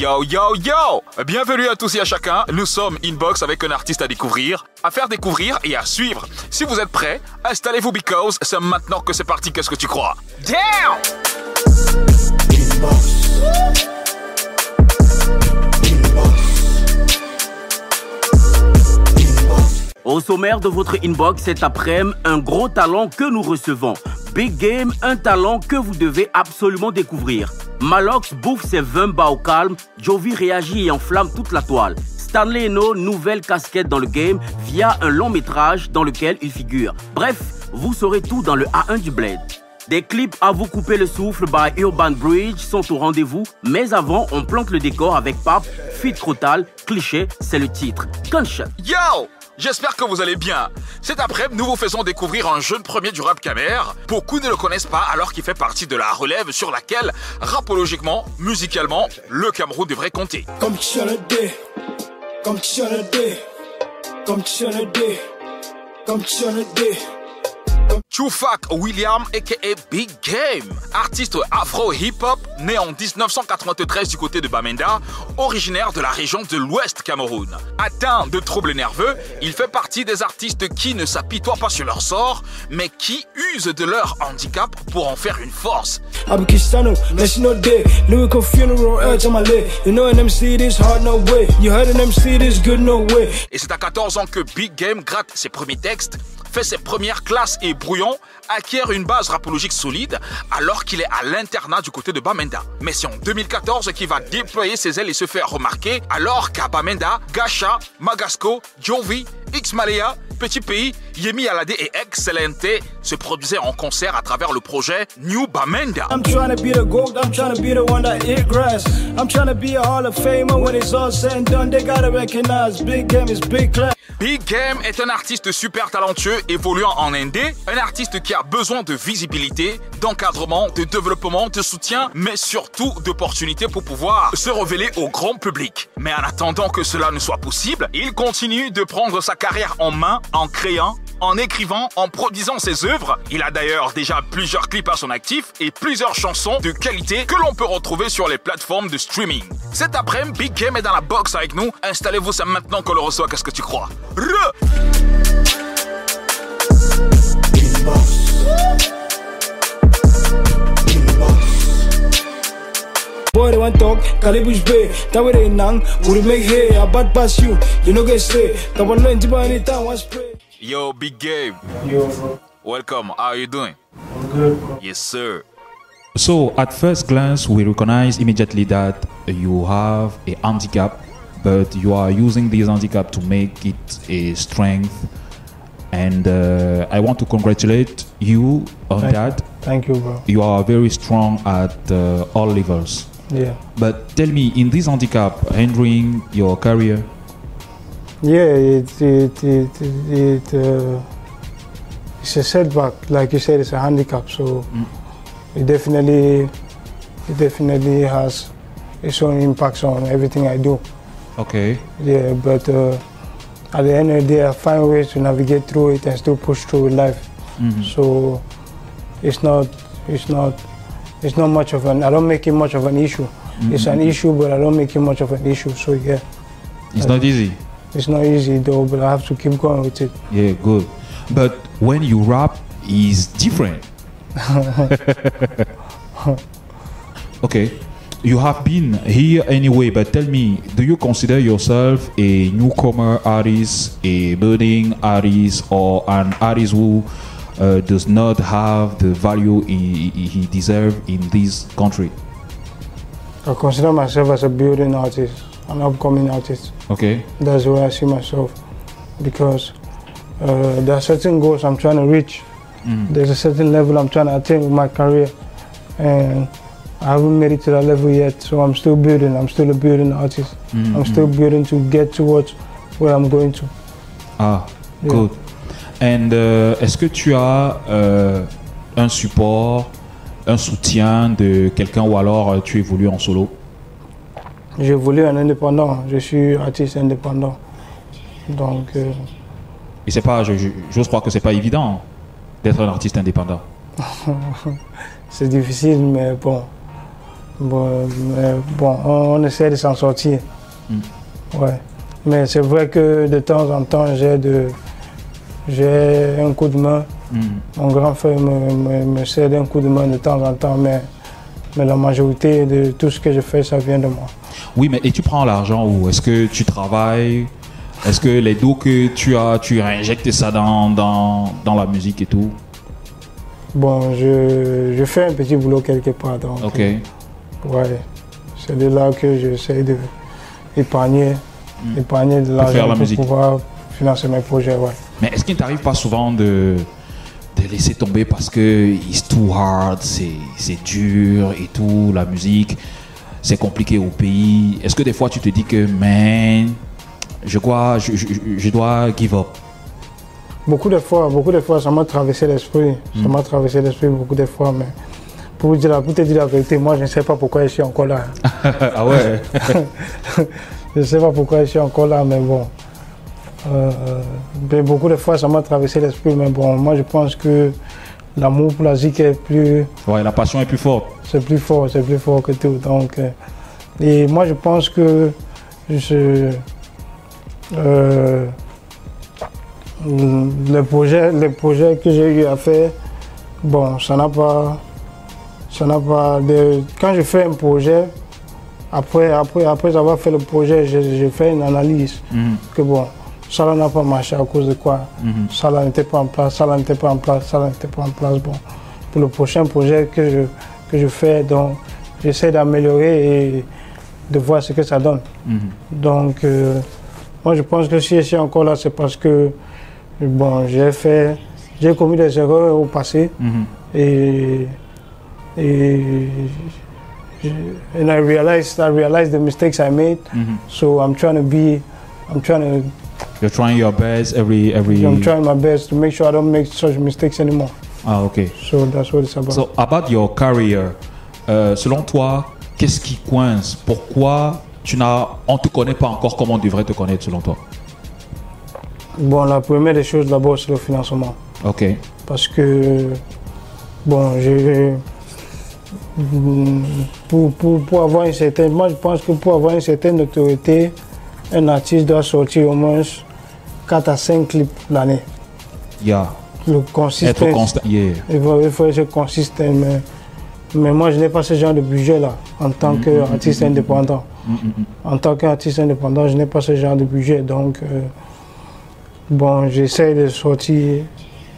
Yo yo yo! Bienvenue à tous et à chacun, nous sommes Inbox avec un artiste à découvrir, à faire découvrir et à suivre. Si vous êtes prêts, installez-vous because c'est maintenant que c'est parti, qu'est-ce que tu crois? Damn Au sommaire de votre inbox cet après-midi, un gros talent que nous recevons. Big Game, un talent que vous devez absolument découvrir. Malox bouffe ses 20 bas au calme, Jovi réagit et enflamme toute la toile. Stanley Eno, nouvelle casquette dans le game via un long métrage dans lequel il figure. Bref, vous saurez tout dans le A1 du Blade. Des clips à vous couper le souffle by Urban Bridge sont au rendez-vous, mais avant, on plante le décor avec Pape, Fit Crotal, Cliché, c'est le titre. Gunshot. Yo J'espère que vous allez bien. Cet après-midi, nous vous faisons découvrir un jeune premier du rap camer. Beaucoup ne le connaissent pas alors qu'il fait partie de la relève sur laquelle, rapologiquement, musicalement, le Cameroun devrait compter. Tufak William aka Big Game, artiste afro-hip-hop né en 1993 du côté de Bamenda, originaire de la région de l'Ouest Cameroun. Atteint de troubles nerveux, il fait partie des artistes qui ne s'apitoient pas sur leur sort, mais qui usent de leur handicap pour en faire une force. I'm Cristiano, National Day, lyrical funeral, urge on my leg. You know an MC this hard, no way. You heard an MC this good, no way. Et c'est à 14 ans que Big Game gratte ses premiers textes, fait ses premières classes et acquiert une base rapologique solide alors qu'il est à l'internat du côté de Bamenda. Mais c'est en 2014 qu'il va déployer ses ailes et se faire remarquer alors qu'à Bamenda, Gacha, Magasco, Jovi, X Malaya, Petit Pays, Yemi Alade et Excellente se produisaient en concert à travers le projet New Bamenda. I'm trying to be the gold, I'm trying to be the one that. I'm trying to be a Hall of when it's all said and done. They gotta recognize Big Game Big Class. Big Game est un artiste super talentueux évoluant en indé, un artiste qui a besoin de visibilité, d'encadrement, de développement, de soutien, mais surtout d'opportunités pour pouvoir se révéler au grand public. Mais en attendant que cela ne soit possible, il continue de prendre sa carrière en main en créant, en écrivant, en produisant ses œuvres. Il a d'ailleurs déjà plusieurs clips à son actif et plusieurs chansons de qualité que l'on peut retrouver sur les plateformes de streaming. Cet après-midi, Big Game est dans la box avec nous. Installez-vous, c'est maintenant qu'on le reçoit. Qu'est-ce que tu crois? Yo, Big Game. Yo, bro, Welcome. How are you doing? I'm good, bro. Yes, sir. So, at first glance, we recognize immediately that you have a handicap, but you are using this handicap to make it a strength. And uh, I want to congratulate you on Thank- that. Thank you, bro. You are very strong at uh, all levels. Yeah. But tell me, in this handicap, hindering your career, Yeah, it it it it, it uh, it's a setback. Like you said, it's a handicap. So it definitely it definitely has its own impacts on everything I do. okay, Yeah, but uh, at the end of the day, I find ways to navigate through it and still push through with life. Mhm. So it's not it's not it's not much of an I don't make it much of an issue. It's an issue, but I don't make it much of an issue. So yeah, it's not easy. It's not easy though, but I have to keep going with it. Yeah, good. But when you rap, is different. okay, you have been here anyway, but tell me, do you consider yourself a newcomer artist, a budding artist, or an artist who uh, does not have the value he, he he deserves in this country? I consider myself as a building artist, an upcoming artist. Okay. That's where I see myself because uh, there are certain goals I'm trying to reach. There's a certain level I'm trying to attain with my career, and I haven't made it to that level yet. So I'm still building. I'm still a building artist. I'm still building to get towards where I'm going to. Ah, Yeah. good. And euh, est-ce que tu as euh, un support, un soutien de quelqu'un ou alors euh, tu évolues en solo? J'évolue en indépendant. Je suis artiste indépendant. Donc, euh, Et c'est pas, j'ose croire que c'est pas évident d'être un artiste indépendant. c'est difficile, mais bon, Bon, mais bon, on, on essaie de s'en sortir. Mm. Ouais. Mais c'est vrai que de temps en temps, j'ai de, j'ai un coup de main. Mm. Mon grand frère me, me, me cède un coup de main de temps en temps, mais, mais la majorité de tout ce que je fais, ça vient de moi. Oui, mais et tu prends l'argent où? Est-ce que tu travailles? Est-ce que les dos que tu as, tu injectes ça dans, dans, dans la musique et tout? Bon, je, je fais un petit boulot quelque part. Donc, Ok. euh, ouais, c'est de là que j'essaie de épargner, épargner de l'argent la pour, musique. pouvoir financer mes projets. Ouais. Mais est-ce qu'il ne t'arrive pas souvent de, de laisser tomber parce que it's too hard, c'est dur et tout, la musique, c'est compliqué au pays Est-ce que des fois tu te dis que, man, je dois, je, je, je dois give up? Beaucoup de fois, beaucoup de fois, ça m'a traversé l'esprit. Ça m'a traversé l'esprit beaucoup de fois, mais pour, dire, la- pour te dire la vérité, moi, je ne sais pas pourquoi je suis encore là. Ah ouais? Je ne sais pas pourquoi je suis encore là, mais bon. Euh, mais beaucoup de fois, ça m'a traversé l'esprit, mais bon, moi, je pense que l'amour pour la musique est plus, Ouais, la passion est plus forte. C'est plus fort, c'est plus fort que tout. Donc, euh, et moi, je pense que je, euh, le projet, le projet que j'ai eu à faire, bon, ça n'a pas, ça n'a pas de, quand je fais un projet, après, après, après avoir fait le projet, je, je fais une analyse Mhm, que bon, ça là n'a pas marché à cause de quoi mhm. ça là n'était pas en place, ça là n'était pas en place, ça là n'était pas en place. Bon, pour le prochain projet que je, que je fais, donc j'essaie d'améliorer et de voir ce que ça donne. Mhm. Donc, euh, moi je pense que si je suis encore là, c'est parce que bon, j'ai fait, j'ai commis des erreurs au passé Mhm. et et and I realized I realized the mistakes I made. Mhm. So I'm trying to be, I'm trying to You're trying your best every every. I'm trying my best to make sure I don't make such mistakes anymore. Ah ok. So that's what it's about. So about your career, euh, selon toi, qu'est-ce qui coince? Pourquoi tu n'as, on te connaît pas encore comme on devrait te connaître selon toi? Bon, la première des choses d'abord, c'est le financement. Ok. Parce que, bon, j'ai. Pour, pour, pour avoir une certaine. Moi, je pense que pour avoir une certaine notoriété, un artiste doit sortir au moins 4 à 5 clips l'année. Yeah. Le. Être constant. Yeah. Il faut, être consistant, mais, mais moi je n'ai pas ce genre de budget-là en tant qu'artiste indépendant. Mm, mm, mm. En tant qu'artiste indépendant, je n'ai pas ce genre de budget. Donc, euh, bon, j'essaie de sortir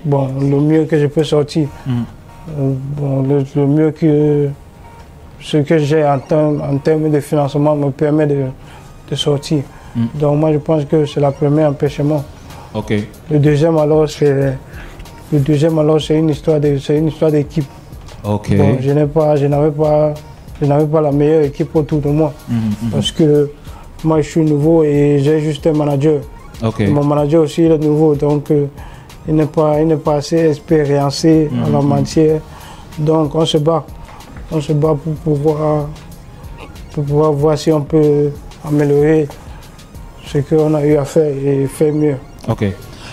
bon, le mieux que je peux sortir. Mm. Euh, bon, le, le mieux que ce que j'ai en, termes- en termes de financement me permet de, de sortir. Donc, moi je pense que c'est la première empêchement. Le deuxième, alors, c'est. Le deuxième, alors, c'est une histoire de, c'est une histoire d'équipe. Bon, je n'ai pas, je n'avais pas, je n'avais pas la meilleure équipe autour de moi Mhm, mhm. parce que moi je suis nouveau et j'ai juste un manager. Ok. Mon manager aussi il est nouveau donc euh, il n'est pas, il n'est pas assez expériencé en la matière. Donc on se bat, on se bat pour pouvoir, pour pouvoir voir si on peut améliorer ce qu'on a eu à faire et faire mieux. Ok.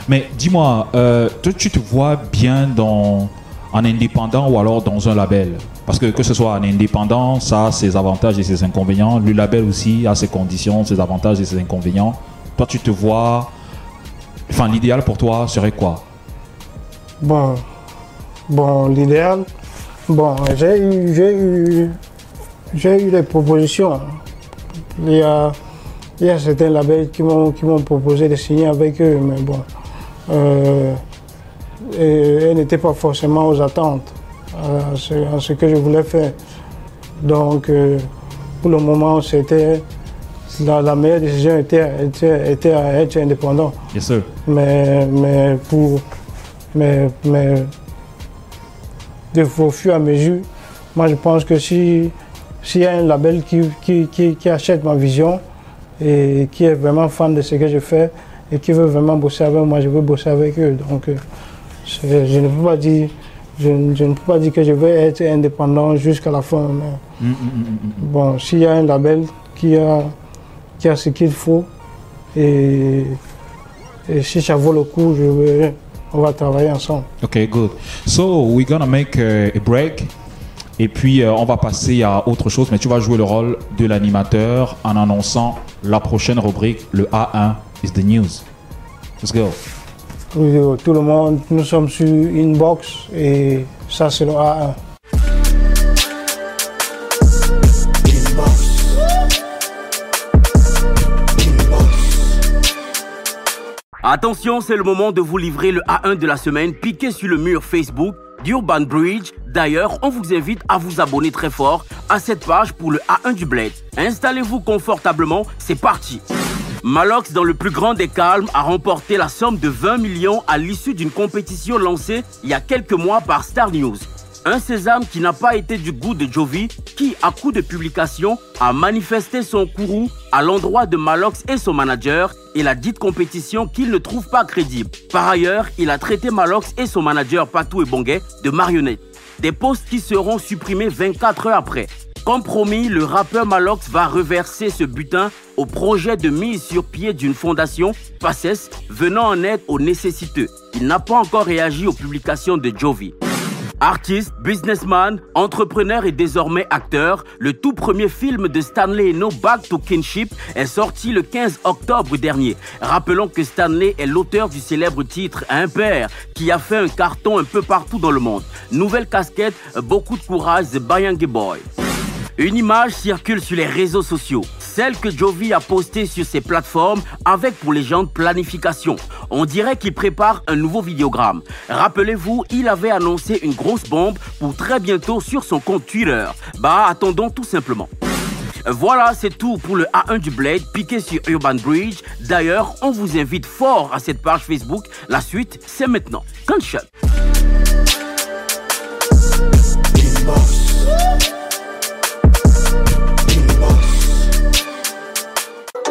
Mais dis-moi, euh, toi, tu te vois bien dans, en indépendant ou alors dans un label? Parce que que ce soit en indépendant, ça a ses avantages et ses inconvénients. Le label aussi a ses conditions, ses avantages et ses inconvénients. Toi, tu te vois... Enfin, l'idéal pour toi serait quoi? Bon, bon, l'idéal, bon, j'ai eu, j'ai eu, j'ai eu des propositions. Il y a, il y a certains labels qui m'ont, proposé de signer avec eux, mais bon, euh, et n'étaient pas forcément aux attentes, à ce, à ce que je voulais faire. Donc, euh, pour le moment, c'était la, la meilleure décision était, était, était à être indépendant. Yes, sir. Mais, mais pour. Mais, mais de, au fur et à mesure, moi je pense que si s'il y a un label qui, qui, qui, qui achète ma vision et qui est vraiment fan de ce que je fais et qui veut vraiment bosser avec moi, je veux bosser avec eux. Donc euh, je ne peux pas dire. Je, ne- je ne peux pas dire que je vais être indépendant jusqu'à la fin. mais Mm, mm, mm. Bon, s'il y a un label qui a, qui a ce qu'il faut et, et si ça vaut le coup, je vais, on va travailler ensemble. Okay, good. So we're gonna make a, a break. Et puis, euh, on va passer à autre chose, mais tu vas jouer le rôle de l'animateur en annonçant la prochaine rubrique, le A1 is the news. Let's go. Oui, tout le monde, nous sommes sur Inbox et ça c'est le A1. Attention, c'est le moment de vous livrer le A1 de la semaine piqué sur le mur Facebook d'Urban Bridge. D'ailleurs, on vous invite à vous abonner très fort à cette page pour le A1 du Bled. Installez-vous confortablement, c'est parti. Malox, dans le plus grand des calmes, a remporté la somme de 20 millions à l'issue d'une compétition lancée il y a quelques mois par Star News. Un sésame qui n'a pas été du goût de Jovi, qui, à coup de publication, a manifesté son courroux à l'endroit de Malox et son manager et la dite compétition qu'il ne trouve pas crédible. Par ailleurs, il a traité Malox et son manager Patou et Bonguet de marionnettes. Des postes qui seront supprimés 24 heures après. Comme promis, le rappeur Malox va reverser ce butin au projet de mise sur pied d'une fondation, PACES, venant en aide aux nécessiteux. Il n'a pas encore réagi aux publications de Jovi. Artiste, businessman, entrepreneur et désormais acteur, le tout premier film de Stanley No Back to Kinship est sorti le 15 octobre dernier. Rappelons que Stanley est l'auteur du célèbre titre père qui a fait un carton un peu partout dans le monde. Nouvelle casquette, beaucoup de courage, The Bayangi Boy. Une image circule sur les réseaux sociaux, celle que Jovi a postée sur ses plateformes avec pour légende planification. On dirait qu'il prépare un nouveau vidéogramme. Rappelez-vous, il avait annoncé une grosse bombe pour très bientôt sur son compte Twitter. Bah, attendons tout simplement. Voilà, c'est tout pour le A1 du Blade piqué sur Urban Bridge. D'ailleurs, on vous invite fort à cette page Facebook. La suite, c'est maintenant. Gunshot.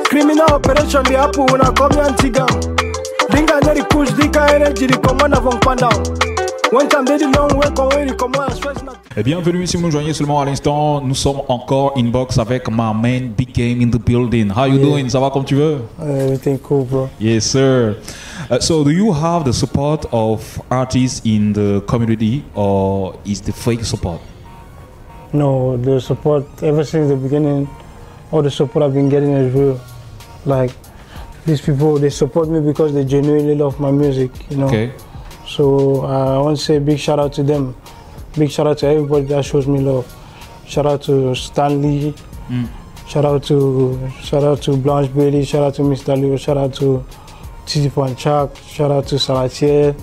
Criminal operation di hapu una komi antiga. Dinga nyeri push dika energy na na. Et bienvenue si vous nous joignez seulement à l'instant. Nous sommes encore inbox avec my man Big Game in the building. How you doing? Ça va comme tu veux? Everything cool, bro. Yes, sir. Uh, so, do you have the support of artists in the community, or is the fake support? No, the support ever since the beginning, all the support I've been getting is real. Like these people, they support me because they genuinely love my music. You know. Okay. So I want to say big shout out to them. Big shout out to everybody that shows me love. Shout out to Stanley. Shout out to shout out to Blanche Bailey. Shout out to Mr. Leo. Shout out to Titi Panchak. Shout out to Salatier.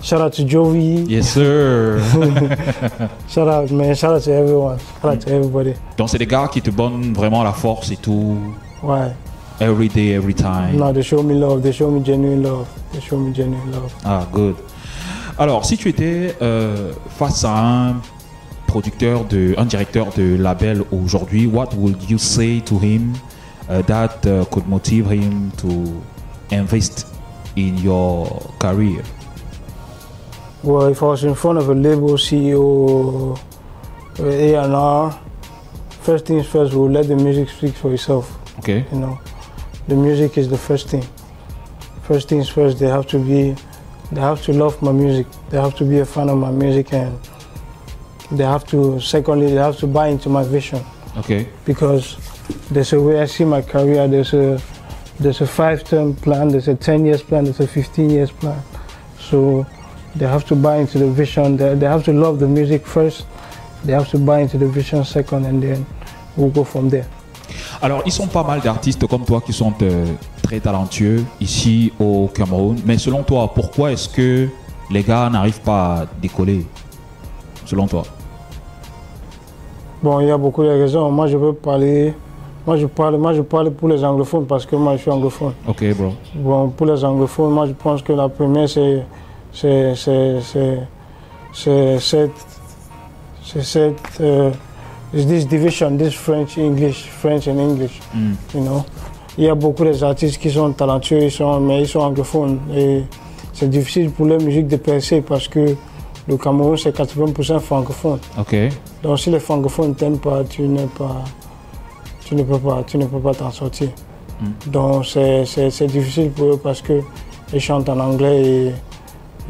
Shout out to Jovi. Yes, sir. Shout out, man. Shout out to everyone. Shout out to everybody. Donc, c'est des gars qui te donnent vraiment la force et tout. Why? Every day, every time. No, they show me love. They show me genuine love. They show me genuine love. Ah, good. Alors, si tu étais euh, face à un producteur, de, un directeur de label aujourd'hui, what would you say to him uh, that uh, could motive him to invest in your career? Well, if I was in front of a label CEO, uh, A&R, first things first, we'll let the music speak for itself. Okay. You know, the music is the first thing. First things first, they have to be, they have to love my music. They have to be a fan of my music, and they have to. Secondly, they have to buy into my vision Okay. because there's a way I see my career. There's a there's a five-term plan. There's a 10 years plan. There's a 15 years plan. So they have to buy into the vision. They, they have to love the music first. They have to buy into the vision second, and then we'll go from there. Alors, ils sont pas mal d'artistes comme toi qui sont euh, très talentueux ici au Cameroun. Mais selon toi, pourquoi est-ce que les gars n'arrivent pas à décoller Selon toi? Bon, il y a beaucoup de raisons. Moi, je veux parler. Moi, je parle, moi, je parle pour les anglophones parce que moi, je suis anglophone. Ok, bro. Bon, pour les anglophones, moi, je pense que la première, c'est c'est c'est c'est c'est cette c'est cette euh, this division, this French English, French and English. You know, il y a beaucoup d'artistes qui sont talentueux, ils sont mais ils sont anglophones et c'est difficile pour leur musique de percer parce que le Cameroun c'est 80% francophone. Ok. Donc si les francophones ne t'aiment pas, tu n'es pas, tu ne peux pas, tu ne peux pas t'en sortir. Donc c'est, difficile pour eux parce que ils chantent en anglais et,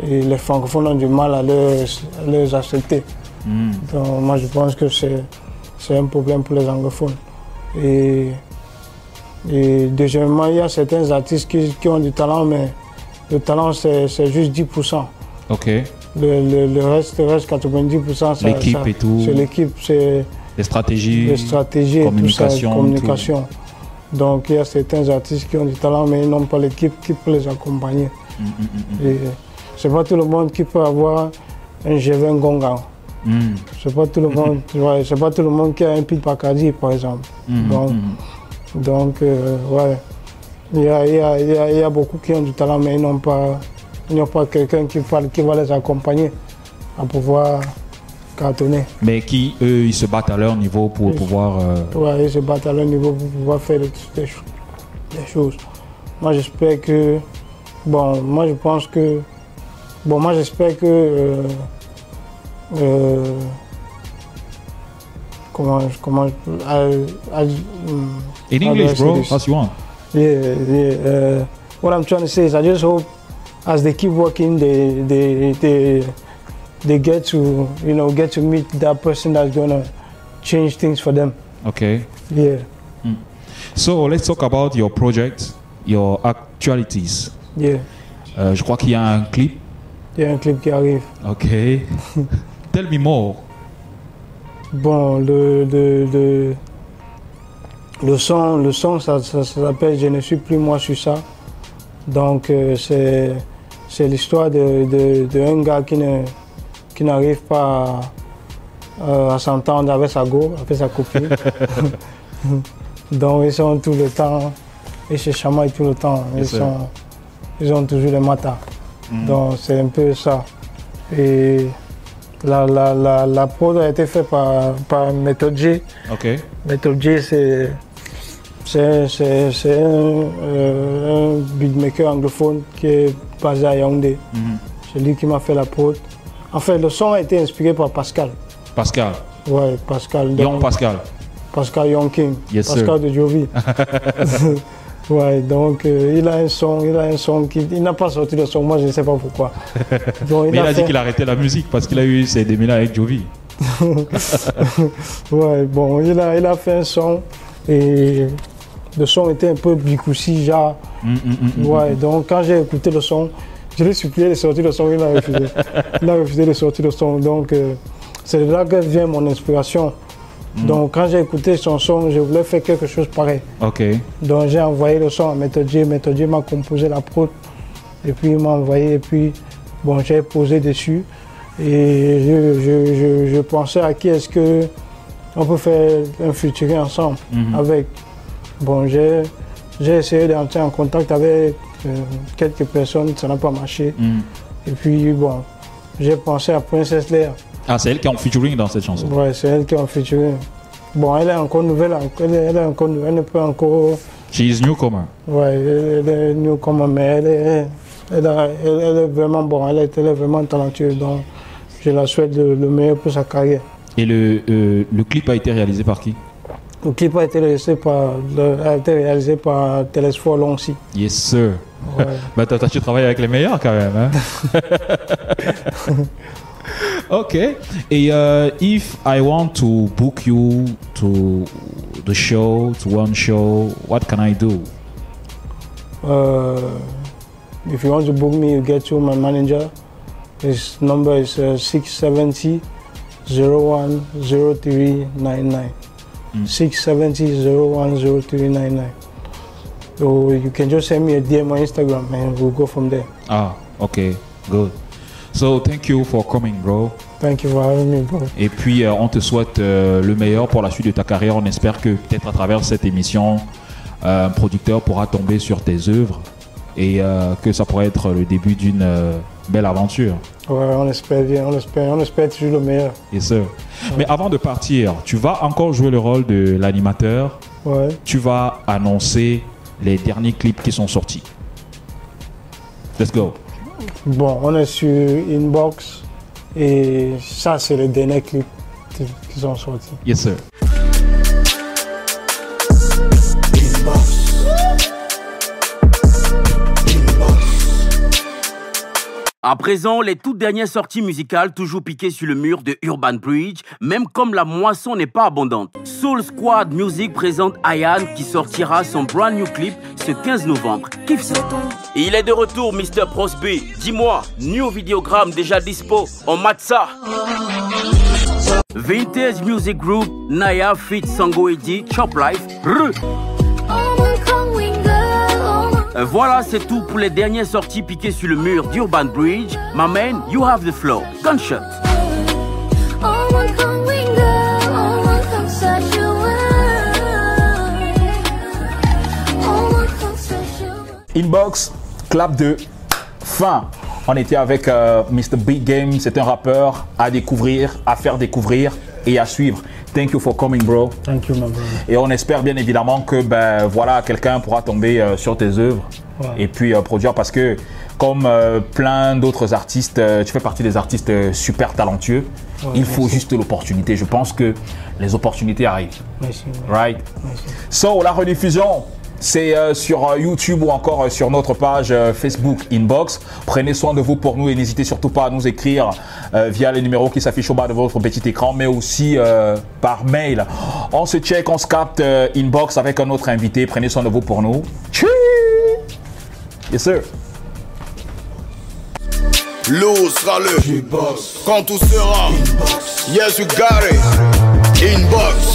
et les francophones ont du mal à les, à les accepter. Hmm. Donc, moi, je pense que c'est c'est un problème pour les anglophones. Et, et deuxièmement, il y a certains artistes qui, qui ont du talent, mais le talent, c'est juste 10%. Ok. Le, le, le reste, le reste 90%, ça- L'équipe et tout. C'est l'équipe, c'est Les stratégies. les stratégies et tout ça, communication. Donc il y a certains artistes qui ont du talent, mais ils n'ont pas l'équipe qui peut les accompagner. Mm, mm, mm, Et c'est pas tout le monde qui peut avoir un G20 Gonga. Mm. C'est pas tout le monde, ouais, c'est pas tout le monde qui a un Pete Bacardi, par exemple. mm, Donc, mm. donc euh, ouais, il y a, il y, a, il y, a, beaucoup qui ont du talent, mais ils n'ont pas, ils n'ont pas quelqu'un qui, va- qui va les accompagner à pouvoir cartonner. Mais qui, eux, ils se battent à leur niveau pour pouvoir. euh, Ouais, ils se battent à leur niveau pour pouvoir faire des, des cho- des choses. Moi, j'espère que. Bon, moi, je pense que. Bon, moi, j'espère que. euh, euh, comment. Comment. I- I- mm, In how do I English, bro, this? as you want. Yeah, yeah. Uh, what I'm trying to say is, I just hope as they keep working, they they they they get to you know get to meet that person that's gonna change things for them. Okay. Yeah, So let's talk about your project, your actualities. yeah. Euh, je crois qu'il y a un clip. Il y a un clip qui arrive. Ok. Tell me more. Bon, le le le, le son, le son, ça, ça- ça s'appelle Je ne suis plus moi, je suis ça. Donc euh, c'est c'est l'histoire de, de, de un gars qui ne qui n'arrive pas à, euh, à s'entendre avec sa go, avec sa copine. Donc ils sont tout le temps, ils se chamaillent tout le temps. Ils sont, ils ont toujours les matins. Mm. Donc c'est un peu ça. Et la, la, la, la prod a été faite par, par Method J. Ok. Method J, c'est c'est- un, euh, un beatmaker anglophone qui est basé à Yaoundé. Mhm. C'est lui qui m'a fait la prod. En fait, le son a été inspiré par Pascal. Pascal. Ouais, Pascal. Young Pascal. Pascal Young King. Yes, sir. Pascal de Jovi. ouais, donc euh, il a un son, il a un son qui. Il n'a pas sorti le son, moi je ne sais pas pourquoi. Donc, Mais il a dit qu'il arrêtait la musique parce qu'il a eu ses démêlés avec Jovi. Ouais, bon, il a, il a fait un son et le son était un peu bicoussi, genre. Mm, mm, mm, mm. Ouais, donc quand j'ai écouté le son, je l'ai supplié de sortir le son, il a refusé. il a refusé de sortir le son, donc euh, c'est de là que vient mon inspiration. Donc quand j'ai écouté son son, je voulais faire quelque chose pareil. Ok. Donc j'ai envoyé le son à Method J m'a composé la prod, et puis il m'a envoyé, et puis bon, j'ai posé dessus. Et je, je, je, je pensais à qui est-ce que on peut faire un featuring ensemble Mhm. avec. Bon, j'ai j'ai essayé d'entrer en contact avec euh, quelques personnes, ça n'a pas marché. Mm. Et puis bon, j'ai pensé à Princess Leia. Ah, c'est elle qui est en featuring dans cette chanson. Ouais, c'est elle qui est en featuring. Bon, elle est encore nouvelle, elle est, elle est encore nouvelle, elle ne peut encore. She is newcomer. Ouais, elle, elle est newcomer, mais elle est, elle, est vraiment bon, elle est, elle est vraiment talentueuse. Donc, je la souhaite le, le meilleur pour sa carrière. Et le, euh, le clip a été réalisé par qui? Le clip a été réalisé par, a été réalisé par Telesphore Loncy. Yes, sir. Ouais. Bah, t'as, t'as- tu travailles avec les meilleurs quand même. Hein? ok. Et euh, if I want to book you to the show, to one show, what can I do? Uh, if you want to book me, you get to my manager. His number is uh, 670 010399. Mm. 670 010399. So you can just send me a DM on Instagram and we'll go from there. Ah, ok. Good. So, thank you for coming, bro. Thank you for having me, bro. Et puis, euh, on te souhaite euh, le meilleur pour la suite de ta carrière. On espère que peut-être à travers cette émission, euh, un producteur pourra tomber sur tes œuvres et que ça pourrait être le début d'une belle aventure. Ouais, on espère bien, on espère, on espère toujours le meilleur. Yes, sir. Mais avant de partir, tu vas encore jouer le rôle de l'animateur. Ouais. Tu vas annoncer les derniers clips qui sont sortis. Let's go. Bon, on est sur Inbox et ça, c'est le dernier clip qui sont sortis. Yes, sir. À présent, les toutes dernières sorties musicales toujours piquées sur le mur de Urban Bridge, même comme la moisson n'est pas abondante. Soul Squad Music présente Ayan qui sortira son brand new clip ce 15 novembre. Kiffe ça. Il est de retour, Mr. Prosby. Dis-moi, new vidéogramme déjà dispo. On mate ça? Vintage Music Group, Naya Fit Sango Edi, Chop Life, voilà, c'est tout pour les dernières sorties piquées sur le mur d'Urban Bridge. My man, you have the flow. Gunshot. Inbox, clap de fin. On était avec euh, Mr. Big Game, c'est un rappeur à découvrir, à faire découvrir et à suivre. Thank you for coming, bro. Thank you, my brother. Et on espère bien évidemment que ben voilà quelqu'un pourra tomber euh, sur tes œuvres Ouais. et puis euh, produire parce que comme euh, plein d'autres artistes, tu fais partie des artistes super talentueux. Ouais, Il faut merci. juste l'opportunité. Je pense que les opportunités arrivent, Merci. right? Merci. So, la rediffusion, c'est euh, sur euh, YouTube ou encore euh, sur notre page euh, Facebook Inbox. Prenez soin de vous pour nous et n'hésitez surtout pas à nous écrire euh, via les numéros qui s'affichent au bas de votre petit écran, mais aussi euh, par mail. On se check, on se capte euh, Inbox avec un autre invité. Prenez soin de vous pour nous. Tchou Yes, sir. L'eau sera le Quand tout sera Yes you got it Inbox